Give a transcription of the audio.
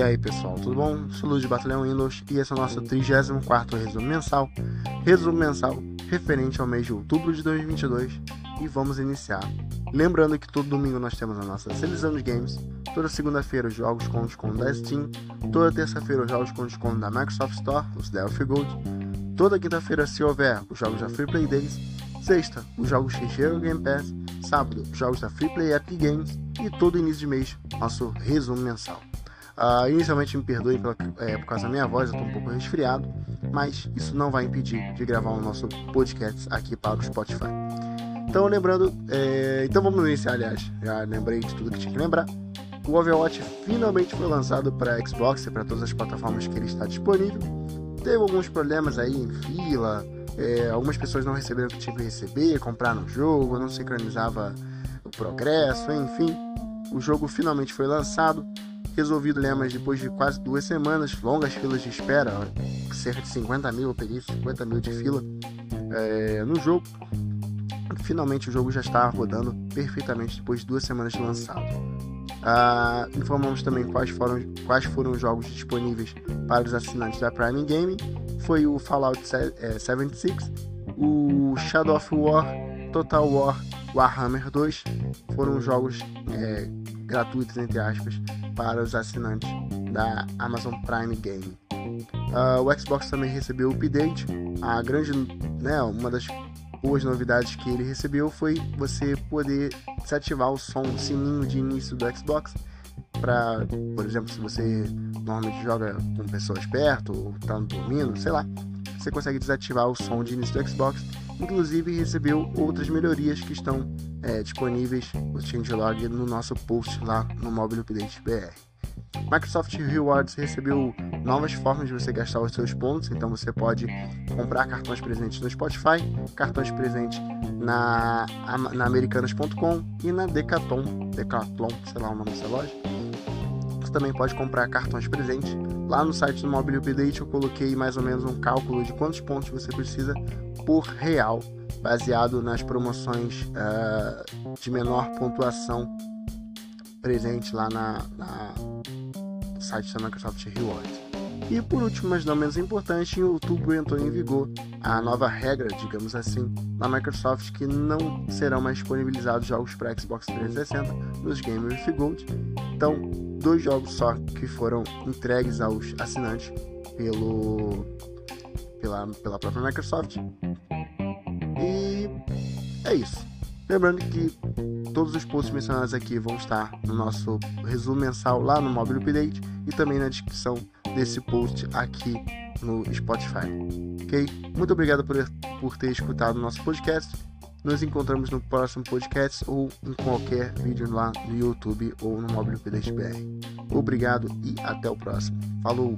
E aí pessoal, tudo bom? Sou Luz de Batalhão Windows e esse é o nosso 34 resumo mensal, resumo mensal referente ao mês de outubro de 2022 e vamos iniciar. Lembrando que todo domingo nós temos a nossa seleção de games, toda segunda-feira os jogos com desconto da Steam, toda terça-feira os jogos com desconto da Microsoft Store, os Delphi Gold, toda quinta-feira se houver os jogos da Free Play Days, sexta os jogos que chegam ao Game Pass, sábado os jogos da Free Play Epic Games. E todo início de mês nosso resumo mensal. Uh, inicialmente me perdoe pela, é, por causa da minha voz, eu estou um pouco resfriado, mas isso não vai impedir de gravar o nosso podcast aqui para o Spotify. Então, lembrando, é, então vamos iniciar, aliás, já lembrei de tudo que tinha que lembrar. O Overwatch finalmente foi lançado para Xbox e para todas as plataformas que ele está disponível. Teve alguns problemas aí em fila, é, algumas pessoas não receberam o que tinham que receber, compraram o jogo, não sincronizava o progresso, enfim. O jogo finalmente foi lançado resolvido lemas depois de quase duas semanas, longas filas de espera, cerca de 50 mil, eu peguei 50 mil de fila é, no jogo. Finalmente o jogo já está rodando perfeitamente depois de duas semanas de lançado. Ah, informamos também quais foram, quais foram os jogos disponíveis para os assinantes da Prime Gaming. Foi o Fallout 76, é, o Shadow of War, Total War, Warhammer 2. Foram jogos é, gratuitos, entre aspas, para os assinantes da Amazon Prime Game. Uh, o Xbox também recebeu o update. A grande, né, uma das boas novidades que ele recebeu foi você poder desativar o som, o sininho de início do Xbox. Para, por exemplo, se você normalmente joga com pessoas perto ou está dormindo, sei lá, você consegue desativar o som de início do Xbox. Inclusive recebeu outras melhorias que estão é, disponíveis o changelog no nosso post lá no Mobile Update BR. Microsoft Rewards recebeu novas formas de você gastar os seus pontos, então você pode comprar cartões presentes no Spotify, cartões presentes na, na Americanas.com e na Decathlon, Decathlon, sei lá o nome dessa loja. Você também pode comprar cartões presentes. Lá no site do Mobile Update eu coloquei mais ou menos um cálculo de quantos pontos você precisa por real baseado nas promoções uh, de menor pontuação presente lá na, na site da Microsoft Rewards. E por último, mas não menos importante, em outubro entrou em vigor a nova regra, digamos assim, na Microsoft que não serão mais disponibilizados jogos para Xbox 360 nos Game with Gold. Então, dois jogos só que foram entregues aos assinantes pelo pela, pela própria Microsoft é isso. Lembrando que todos os posts mencionados aqui vão estar no nosso resumo mensal lá no Mobile Update e também na descrição desse post aqui no Spotify. Ok? Muito obrigado por, por ter escutado o nosso podcast. Nos encontramos no próximo podcast ou em qualquer vídeo lá no YouTube ou no Mobile Update BR. Obrigado e até o próximo. Falou!